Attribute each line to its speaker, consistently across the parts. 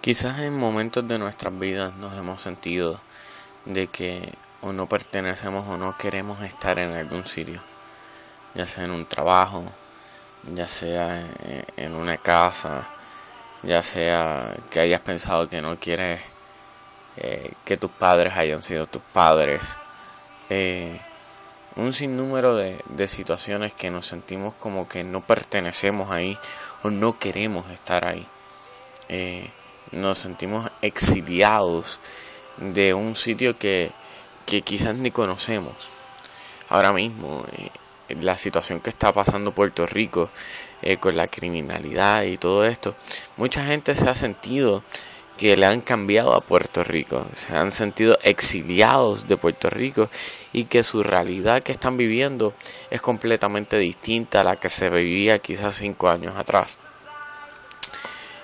Speaker 1: Quizás en momentos de nuestras vidas nos hemos sentido de que o no pertenecemos o no queremos estar en algún sitio, ya sea en un trabajo, ya sea en una casa, ya sea que hayas pensado que no quieres eh, que tus padres hayan sido tus padres, eh, un sinnúmero de, de situaciones que nos sentimos como que no pertenecemos ahí o no queremos estar ahí. Eh, nos sentimos exiliados de un sitio que, quizás ni conocemos. Ahora mismo, eh, la situación que está pasando Puerto Rico eh, con la criminalidad y todo esto, mucha gente se ha sentido que le han cambiado a Puerto Rico, se han sentido exiliados de Puerto Rico y que su realidad que están viviendo es completamente distinta a la que se vivía quizás cinco años atrás.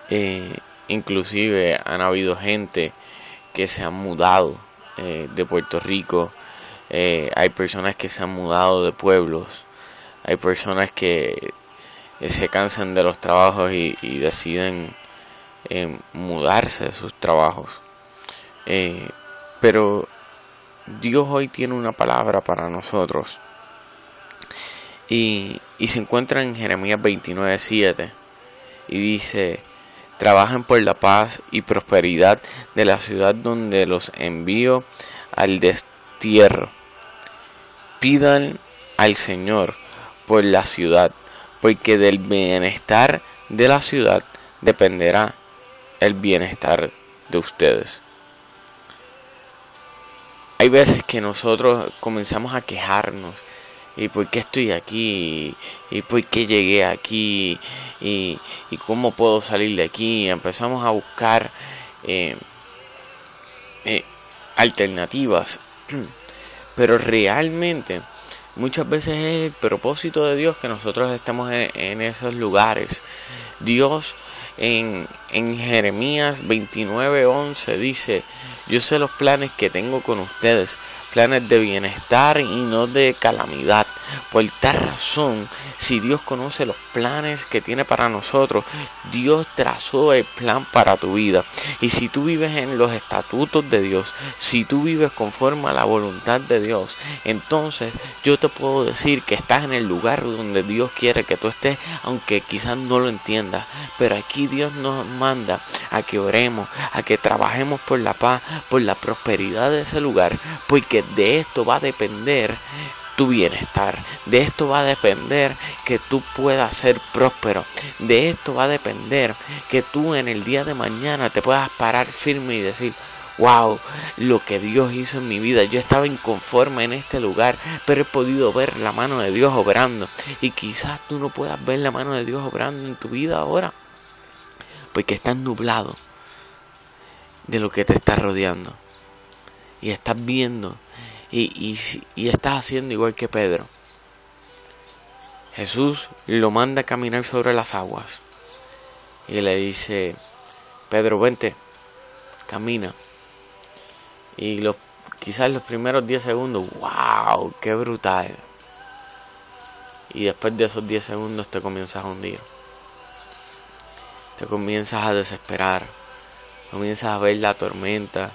Speaker 1: Eh, Inclusive han habido gente que se han mudado eh, de Puerto Rico. Eh, hay personas que se han mudado de pueblos. Hay personas que se cansan de los trabajos y, deciden eh, mudarse de sus trabajos. pero Dios hoy tiene una palabra para nosotros. Y, y se encuentra en Jeremías 29.7 y dice, Trabajen por la paz y prosperidad de la ciudad donde los envío al destierro. Pidan al Señor por la ciudad, porque del bienestar de la ciudad dependerá el bienestar de ustedes. Hay veces que nosotros comenzamos a quejarnos y por qué estoy aquí y por qué llegué aquí y, cómo puedo salir de aquí. Empezamos a buscar eh, eh, alternativas, pero realmente muchas veces es el propósito de Dios que nosotros estemos en, en esos lugares. Dios en, en Jeremías 29:11 dice, yo sé los planes que tengo con ustedes, planes de bienestar y no de calamidad. Por tal razón, si Dios conoce los planes que tiene para nosotros, Dios trazó el plan para tu vida. Y si tú vives en los estatutos de Dios, si tú vives conforme a la voluntad de Dios, entonces yo te puedo decir que estás en el lugar donde Dios quiere que tú estés, aunque quizás no lo entiendas. Pero aquí Dios nos manda a que oremos, a que trabajemos por la paz, por la prosperidad de ese lugar, porque de esto va a depender tu bienestar. De esto va a depender que tú puedas ser próspero. De esto va a depender que tú en el día de mañana te puedas parar firme y decir, wow, lo que Dios hizo en mi vida. Yo estaba inconforme en este lugar, pero he podido ver la mano de Dios obrando. Y quizás tú no puedas ver la mano de Dios obrando en tu vida ahora, porque estás nublado de lo que te está rodeando. Y estás viendo y, y, estás haciendo igual que Pedro. Jesús lo manda a caminar sobre las aguas y le dice, Pedro, vente, camina. Y los, quizás los primeros 10 segundos, wow, qué brutal. Y después de esos 10 segundos te comienzas a hundir. Te comienzas a desesperar. Comienzas a ver la tormenta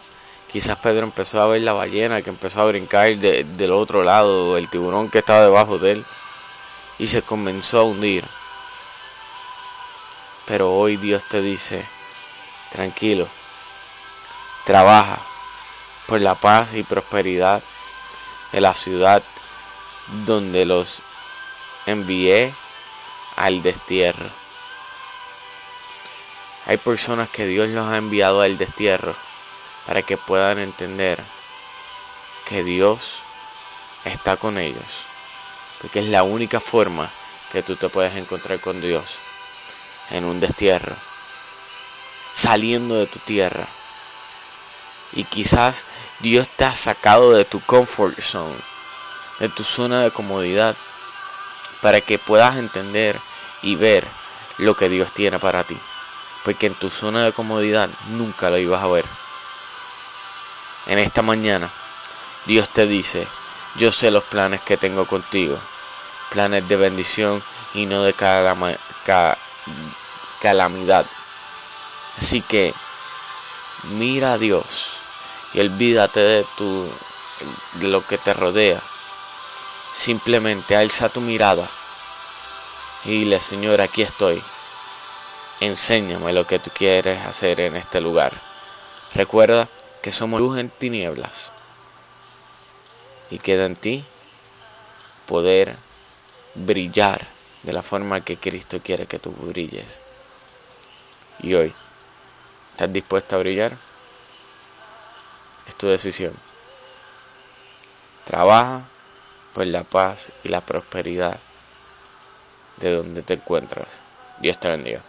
Speaker 1: Quizás Pedro empezó a ver la ballena que empezó a brincar del otro lado, el tiburón que estaba debajo de él, y se comenzó a hundir. Pero hoy Dios te dice, tranquilo, trabaja por la paz y prosperidad de la ciudad donde los envié al destierro. Hay personas que Dios los ha enviado al destierro para que puedan entender que Dios está con ellos. Porque es la única forma que tú te puedes encontrar con Dios en un destierro, saliendo de tu tierra. Y quizás Dios te ha sacado de tu comfort zone, de tu zona de comodidad, para que puedas entender y ver lo que Dios tiene para ti. Porque en tu zona de comodidad nunca lo ibas a ver en esta mañana, Dios te dice, yo sé los planes que tengo contigo, planes de bendición y no de calamidad. Así que Mira a Dios y olvídate de, tu, de lo que te rodea. Simplemente alza tu mirada y dile, Señor, aquí estoy. Enséñame lo que tú quieres hacer en este lugar. Recuerda que somos luz en tinieblas y queda en ti poder brillar de la forma que Cristo quiere que tú brilles. Y hoy, ¿estás dispuesto a brillar? Es tu decisión. Trabaja por la paz y la prosperidad de donde te encuentras. Dios te bendiga.